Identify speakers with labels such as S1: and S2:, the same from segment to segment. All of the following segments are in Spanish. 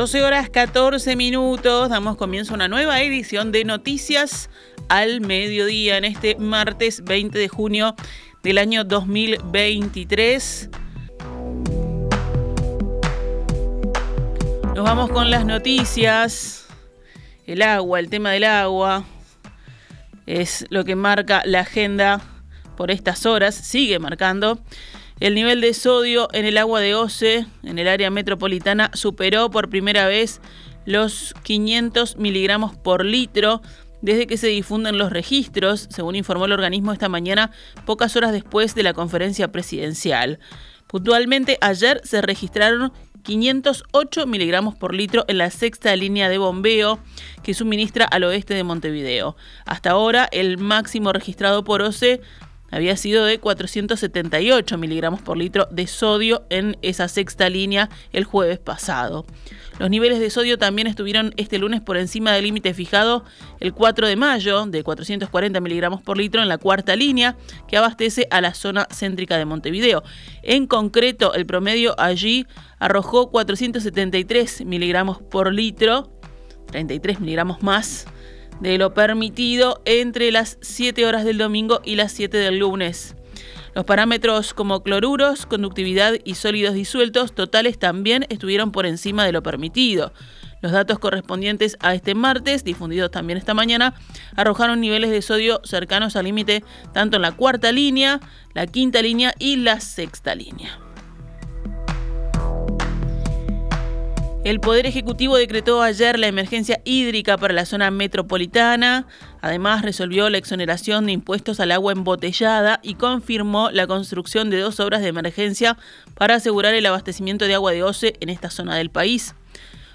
S1: 12 horas 14 minutos, damos comienzo a una nueva edición de Noticias al Mediodía en este martes 20 de junio del año 2023. Nos vamos con las noticias. El agua, el tema del agua es lo que marca la agenda por estas horas, sigue marcando. El nivel de sodio en el agua de OCE, en el área metropolitana, superó por primera vez los 500 miligramos por litro desde que se difunden los registros, según informó el organismo esta mañana, pocas horas después de la conferencia presidencial. Puntualmente, ayer se registraron 508 miligramos por litro en la sexta línea de bombeo que suministra al oeste de Montevideo. Hasta ahora, el máximo registrado por OCE había sido de 478 miligramos por litro de sodio en esa sexta línea el jueves pasado. Los niveles de sodio también estuvieron este lunes por encima del límite fijado el 4 de mayo de 440 miligramos por litro en la cuarta línea que abastece a la zona céntrica de Montevideo. En concreto, el promedio allí arrojó 473 miligramos por litro, 33 miligramos más de lo permitido entre las 7 horas del domingo y las 7 del lunes. Los parámetros como cloruros, conductividad y sólidos disueltos totales también estuvieron por encima de lo permitido. Los datos correspondientes a este martes, difundidos también esta mañana, arrojaron niveles de sodio cercanos al límite tanto en la cuarta línea, la quinta línea y la sexta línea. El Poder Ejecutivo decretó ayer la emergencia hídrica para la zona metropolitana. Además, resolvió la exoneración de impuestos al agua embotellada y confirmó la construcción de dos obras de emergencia para asegurar el abastecimiento de agua de OCE en esta zona del país.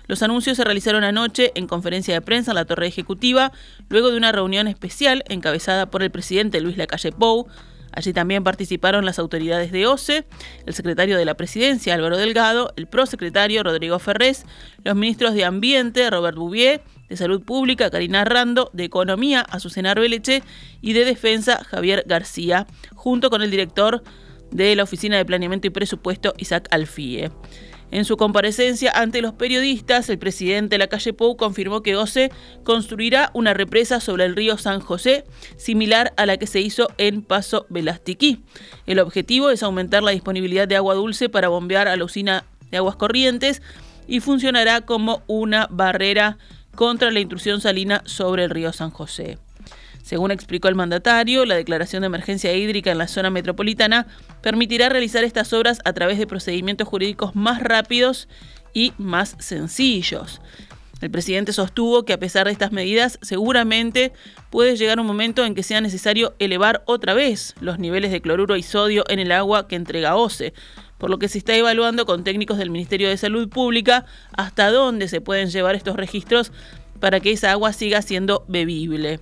S1: Los anuncios se realizaron anoche en conferencia de prensa en la Torre Ejecutiva, luego de una reunión especial encabezada por el presidente Luis Lacalle Pou, Allí también participaron las autoridades de OCE, el secretario de la Presidencia Álvaro Delgado, el prosecretario Rodrigo Ferrés, los ministros de Ambiente Robert Bouvier, de Salud Pública Karina Rando, de Economía Azucena Arbeleche y de Defensa Javier García, junto con el director de la Oficina de Planeamiento y Presupuesto Isaac Alfie. En su comparecencia ante los periodistas, el presidente de la calle Pou confirmó que OCE construirá una represa sobre el río San José, similar a la que se hizo en Paso Velastiquí. El objetivo es aumentar la disponibilidad de agua dulce para bombear a la usina de aguas corrientes y funcionará como una barrera contra la intrusión salina sobre el río San José. Según explicó el mandatario, la declaración de emergencia hídrica en la zona metropolitana permitirá realizar estas obras a través de procedimientos jurídicos más rápidos y más sencillos. El presidente sostuvo que a pesar de estas medidas, seguramente puede llegar un momento en que sea necesario elevar otra vez los niveles de cloruro y sodio en el agua que entrega OCE, por lo que se está evaluando con técnicos del Ministerio de Salud Pública hasta dónde se pueden llevar estos registros para que esa agua siga siendo bebible.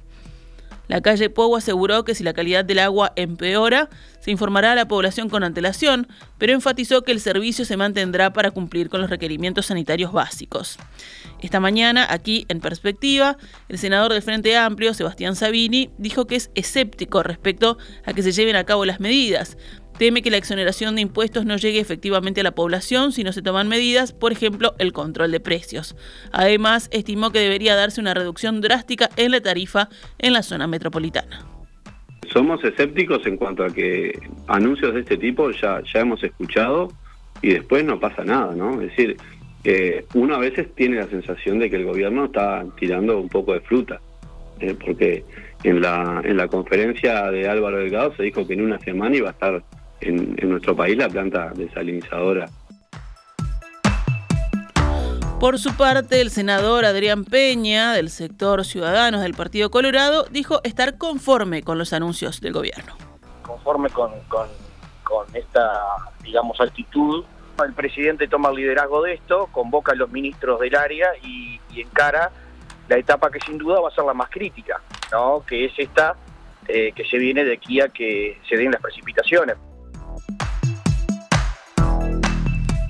S1: La calle Pou aseguró que si la calidad del agua empeora, se informará a la población con antelación, pero enfatizó que el servicio se mantendrá para cumplir con los requerimientos sanitarios básicos. Esta mañana, aquí en perspectiva, el senador del Frente Amplio, Sebastián Sabini, dijo que es escéptico respecto a que se lleven a cabo las medidas, teme que la exoneración de impuestos no llegue efectivamente a la población si no se toman medidas, por ejemplo, el control de precios. Además, estimó que debería darse una reducción drástica en la tarifa en la zona metropolitana.
S2: Somos escépticos en cuanto a que anuncios de este tipo ya, ya hemos escuchado y después no pasa nada, ¿no? Es decir, eh, uno a veces tiene la sensación de que el gobierno está tirando un poco de fruta, eh, porque en la, en la conferencia de Álvaro Delgado se dijo que en una semana iba a estar en, nuestro país la planta desalinizadora.
S1: Por su parte, el senador Adrián Peña, del sector Ciudadanos del Partido Colorado, dijo estar conforme con los anuncios del gobierno.
S3: Conforme con, esta, digamos, actitud, el presidente toma el liderazgo de esto, convoca a los ministros del área y, y encara la etapa que sin duda va a ser la más crítica, ¿no? que es esta eh, que se viene de aquí a que se den las precipitaciones.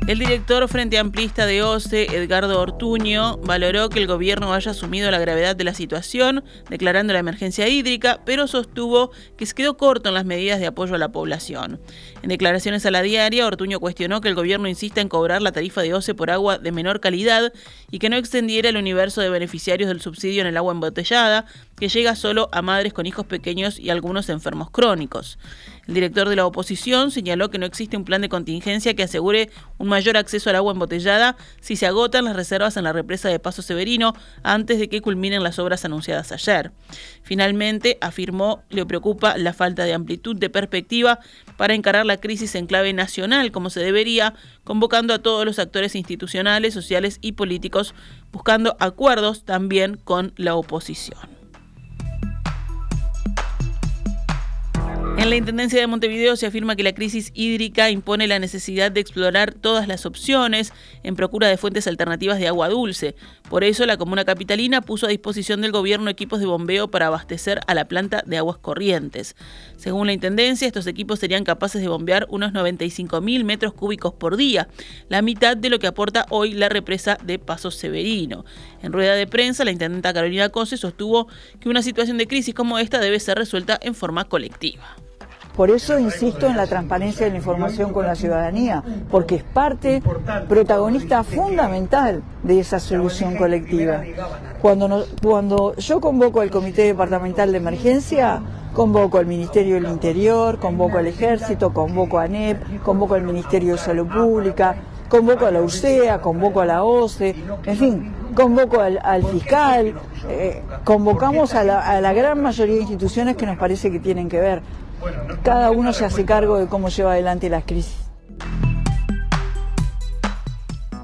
S1: El director Frente Amplista de OCE, Edgardo Ortuño, valoró que el gobierno haya asumido la gravedad de la situación, declarando la emergencia hídrica, pero sostuvo que se quedó corto en las medidas de apoyo a la población. En declaraciones a la diaria, Ortuño cuestionó que el gobierno insista en cobrar la tarifa de OCE por agua de menor calidad y que no extendiera el universo de beneficiarios del subsidio en el agua embotellada, que llega solo a madres con hijos pequeños y algunos enfermos crónicos. El director de la oposición señaló que no existe un plan de contingencia que asegure un mayor acceso al agua embotellada si se agotan las reservas en la represa de Paso Severino antes de que culminen las obras anunciadas ayer. Finalmente, afirmó, le preocupa la falta de amplitud de perspectiva para encarar la crisis en clave nacional como se debería, convocando a todos los actores institucionales, sociales y políticos, buscando acuerdos también con la oposición. En la Intendencia de Montevideo se afirma que la crisis hídrica impone la necesidad de explorar todas las opciones en procura de fuentes alternativas de agua dulce. Por eso, la comuna capitalina puso a disposición del gobierno equipos de bombeo para abastecer a la planta de aguas corrientes. Según la Intendencia, estos equipos serían capaces de bombear unos 95.000 metros cúbicos por día, la mitad de lo que aporta hoy la represa de Paso Severino. En rueda de prensa, la intendenta Carolina Cose sostuvo que una situación de crisis como esta debe ser resuelta en forma colectiva.
S4: Por eso insisto en la transparencia de la información con la ciudadanía, porque es parte protagonista fundamental de esa solución colectiva. Cuando, yo convoco al Comité Departamental de Emergencia, convoco al Ministerio del Interior, convoco al Ejército, convoco a ANEP, convoco al Ministerio de Salud Pública, convoco a la UCEA, convoco a la OCE, en fin, convoco al, fiscal, eh, convocamos a la gran mayoría de instituciones que nos parece que tienen que ver cada uno se hace cargo de cómo lleva adelante las crisis.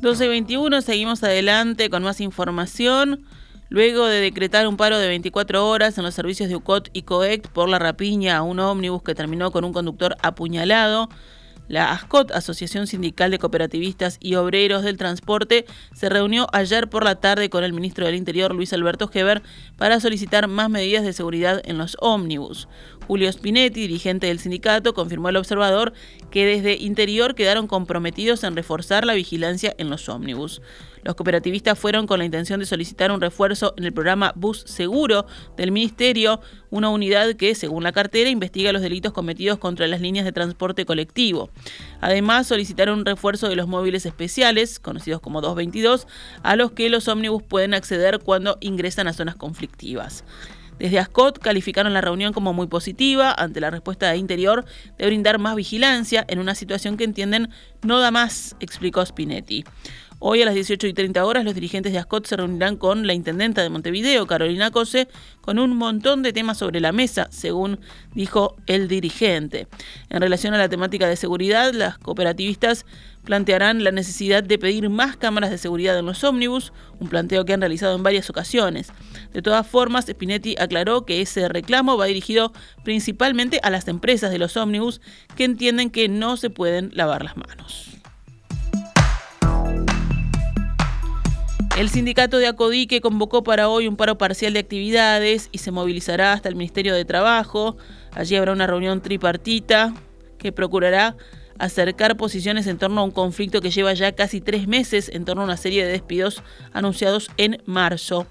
S1: 12.21, seguimos adelante con más información. Luego de decretar un paro de 24 horas en los servicios de UCOT y COECT por la rapiña a un ómnibus que terminó con un conductor apuñalado, la ASCOT, Asociación Sindical de Cooperativistas y Obreros del Transporte, se reunió ayer por la tarde con el ministro del Interior, Luis Alberto Heber, para solicitar más medidas de seguridad en los ómnibus. Julio Spinetti, dirigente del sindicato, confirmó al observador que desde Interior quedaron comprometidos en reforzar la vigilancia en los ómnibus. Los cooperativistas fueron con la intención de solicitar un refuerzo en el programa Bus Seguro del Ministerio, una unidad que, según la cartera, investiga los delitos cometidos contra las líneas de transporte colectivo. Además, solicitaron un refuerzo de los móviles especiales, conocidos como 222, a los que los ómnibus pueden acceder cuando ingresan a zonas conflictivas. Desde ASCOT calificaron la reunión como muy positiva ante la respuesta de Interior de brindar más vigilancia en una situación que entienden no da más, explicó Spinetti. Hoy a las 18 y 30 horas los dirigentes de ASCOT se reunirán con la intendenta de Montevideo, Carolina Cose, con un montón de temas sobre la mesa, según dijo el dirigente. En relación a la temática de seguridad, las cooperativistas plantearán la necesidad de pedir más cámaras de seguridad en los ómnibus, un planteo que han realizado en varias ocasiones. De todas formas, Spinetti aclaró que ese reclamo va dirigido principalmente a las empresas de los ómnibus que entienden que no se pueden lavar las manos. El sindicato de Acodique convocó para hoy un paro parcial de actividades y se movilizará hasta el Ministerio de Trabajo. Allí habrá una reunión tripartita que procurará acercar posiciones en torno a un conflicto que lleva ya casi tres meses en torno a una serie de despidos anunciados en marzo.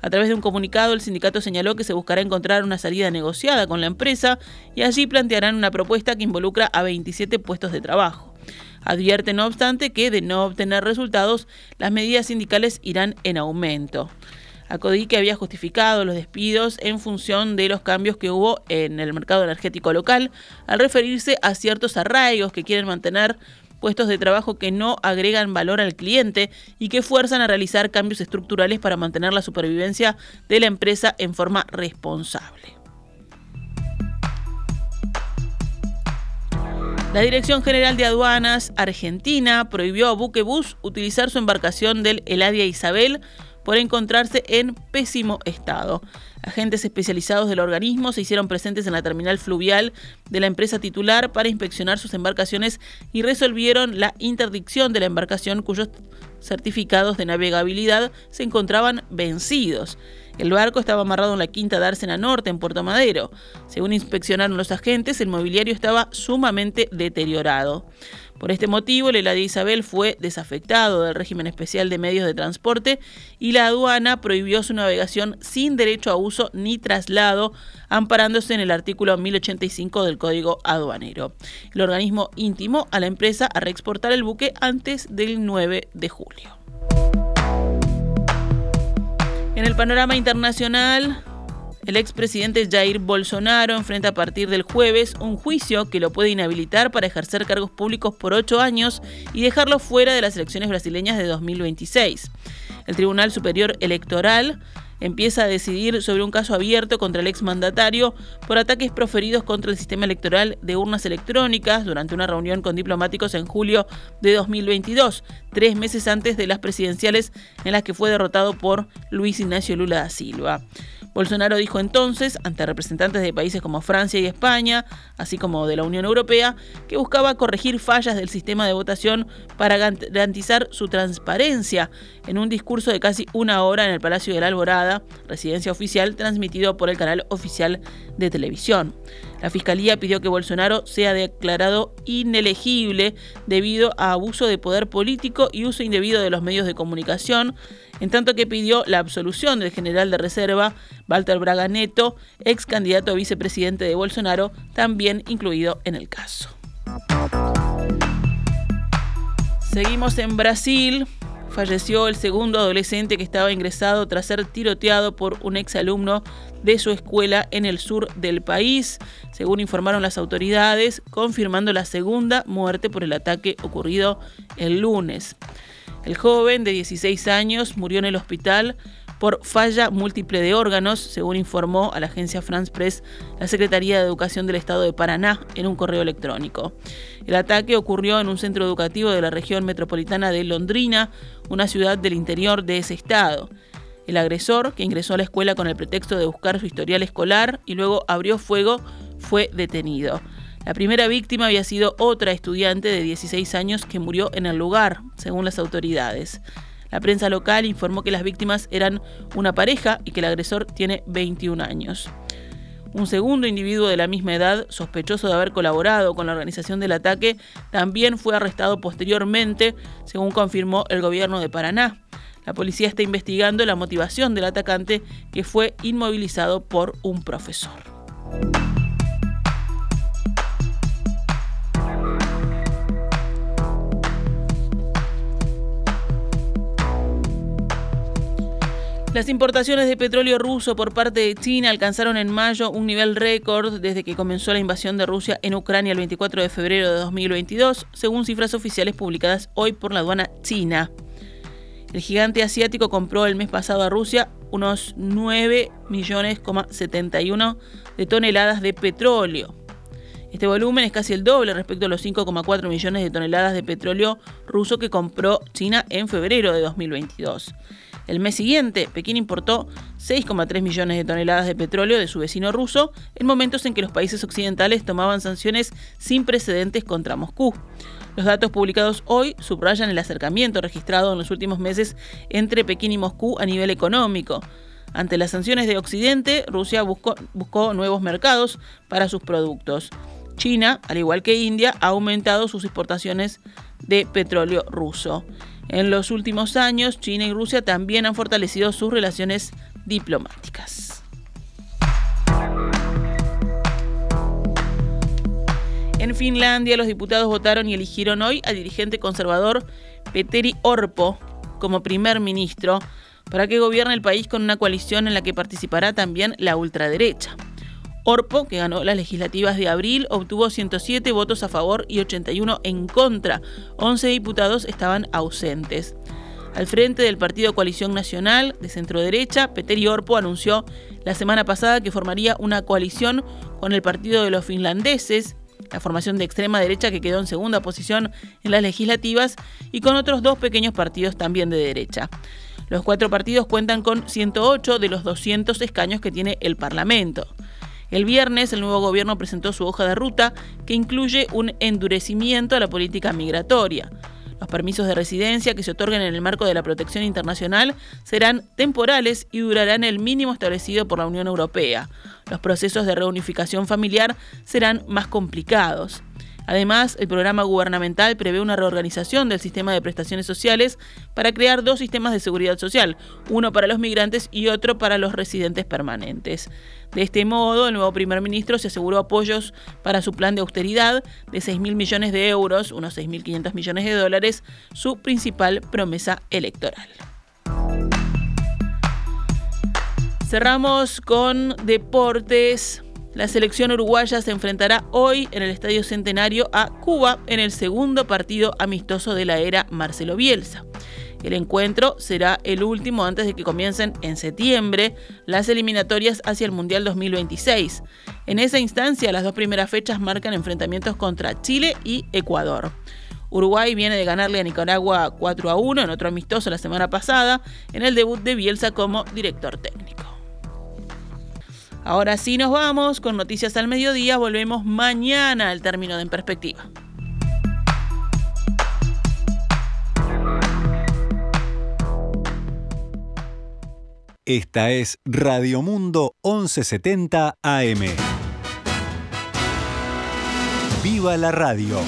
S1: A través de un comunicado, el sindicato señaló que se buscará encontrar una salida negociada con la empresa y allí plantearán una propuesta que involucra a 27 puestos de trabajo. Advierte, no obstante, que de no obtener resultados, las medidas sindicales irán en aumento. Acodique había justificado los despidos en función de los cambios que hubo en el mercado energético local, al referirse a ciertos arraigos que quieren mantener puestos de trabajo que no agregan valor al cliente y que fuerzan a realizar cambios estructurales para mantener la supervivencia de la empresa en forma responsable. La Dirección General de Aduanas Argentina prohibió a Buquebus utilizar su embarcación del Eladia Isabel por encontrarse en pésimo estado. Agentes especializados del organismo se hicieron presentes en la terminal fluvial de la empresa titular para inspeccionar sus embarcaciones y resolvieron la interdicción de la embarcación cuyos certificados de navegabilidad se encontraban vencidos. El barco estaba amarrado en la quinta Dársena Norte, en Puerto Madero. Según inspeccionaron los agentes, el mobiliario estaba sumamente deteriorado. Por este motivo, el Eladia Isabel fue desafectado del régimen especial de medios de transporte y la aduana prohibió su navegación sin derecho a uso ni traslado, amparándose en el artículo 1085 del Código Aduanero. El organismo intimó a la empresa a reexportar el buque antes del 9 de julio. En el panorama internacional, el expresidente Jair Bolsonaro enfrenta a partir del jueves un juicio que lo puede inhabilitar para ejercer cargos públicos por ocho años y dejarlo fuera de las elecciones brasileñas de 2026. El Tribunal Superior Electoral empieza a decidir sobre un caso abierto contra el exmandatario por ataques proferidos contra el sistema electoral de urnas electrónicas durante una reunión con diplomáticos en julio de 2022, tres meses antes de las presidenciales en las que fue derrotado por Luis Ignacio Lula da Silva. Bolsonaro dijo entonces, ante representantes de países como Francia y España, así como de la Unión Europea, que buscaba corregir fallas del sistema de votación para garantizar su transparencia en un discurso de casi una hora en el Palacio de la Alborada, residencia oficial transmitido por el canal oficial de televisión. La Fiscalía pidió que Bolsonaro sea declarado inelegible debido a abuso de poder político y uso indebido de los medios de comunicación, en tanto que pidió la absolución del general de reserva Walter Braga Neto, ex candidato a vicepresidente de Bolsonaro, también incluido en el caso. Seguimos en Brasil falleció el segundo adolescente que estaba ingresado tras ser tiroteado por un exalumno de su escuela en el sur del país, según informaron las autoridades, confirmando la segunda muerte por el ataque ocurrido el lunes. El joven de 16 años murió en el hospital por falla múltiple de órganos, según informó a la agencia France Press la Secretaría de Educación del Estado de Paraná en un correo electrónico. El ataque ocurrió en un centro educativo de la región metropolitana de Londrina, una ciudad del interior de ese estado. El agresor, que ingresó a la escuela con el pretexto de buscar su historial escolar y luego abrió fuego, fue detenido. La primera víctima había sido otra estudiante de 16 años que murió en el lugar, según las autoridades. La prensa local informó que las víctimas eran una pareja y que el agresor tiene 21 años. Un segundo individuo de la misma edad, sospechoso de haber colaborado con la organización del ataque, también fue arrestado posteriormente, según confirmó el gobierno de Paraná. La policía está investigando la motivación del atacante que fue inmovilizado por un profesor. Las importaciones de petróleo ruso por parte de China alcanzaron en mayo un nivel récord desde que comenzó la invasión de Rusia en Ucrania el 24 de febrero de 2022, según cifras oficiales publicadas hoy por la aduana china. El gigante asiático compró el mes pasado a Rusia unos 9 millones, de toneladas de petróleo. Este volumen es casi el doble respecto a los 5,4 millones de toneladas de petróleo ruso que compró China en febrero de 2022. El mes siguiente, Pekín importó 6,3 millones de toneladas de petróleo de su vecino ruso en momentos en que los países occidentales tomaban sanciones sin precedentes contra Moscú. Los datos publicados hoy subrayan el acercamiento registrado en los últimos meses entre Pekín y Moscú a nivel económico. Ante las sanciones de Occidente, Rusia buscó, nuevos mercados para sus productos. China, al igual que India, ha aumentado sus exportaciones de petróleo ruso. En los últimos años, China y Rusia también han fortalecido sus relaciones diplomáticas. En Finlandia, los diputados votaron y eligieron hoy al dirigente conservador Petteri Orpo como primer ministro para que gobierne el país con una coalición en la que participará también la ultraderecha. Orpo, que ganó las legislativas de abril, obtuvo 107 votos a favor y 81 en contra. 11 diputados estaban ausentes. Al frente del partido Coalición Nacional de centro derecha, Peter Orpo anunció la semana pasada que formaría una coalición con el Partido de los Finlandeses, la formación de extrema derecha que quedó en segunda posición en las legislativas, y con otros dos pequeños partidos también de derecha. Los cuatro partidos cuentan con 108 de los 200 escaños que tiene el Parlamento. El viernes el nuevo gobierno presentó su hoja de ruta que incluye un endurecimiento a la política migratoria. Los permisos de residencia que se otorguen en el marco de la protección internacional serán temporales y durarán el mínimo establecido por la Unión Europea. Los procesos de reunificación familiar serán más complicados. Además, el programa gubernamental prevé una reorganización del sistema de prestaciones sociales para crear dos sistemas de seguridad social, uno para los migrantes y otro para los residentes permanentes. De este modo, el nuevo primer ministro se aseguró apoyos para su plan de austeridad de 6.000 millones de euros, unos 6.500 millones de dólares, su principal promesa electoral. Cerramos con deportes. La selección uruguaya se enfrentará hoy en el Estadio Centenario a Cuba en el segundo partido amistoso de la era Marcelo Bielsa. El encuentro será el último antes de que comiencen en septiembre las eliminatorias hacia el Mundial 2026. En esa instancia, las dos primeras fechas marcan enfrentamientos contra Chile y Ecuador. Uruguay viene de ganarle a Nicaragua 4 a 1 en otro amistoso la semana pasada, en el debut de Bielsa como director técnico. Ahora sí nos vamos con noticias al mediodía. Volvemos mañana al término de En Perspectiva.
S5: Esta es Radio Mundo 1170 AM. ¡Viva la radio!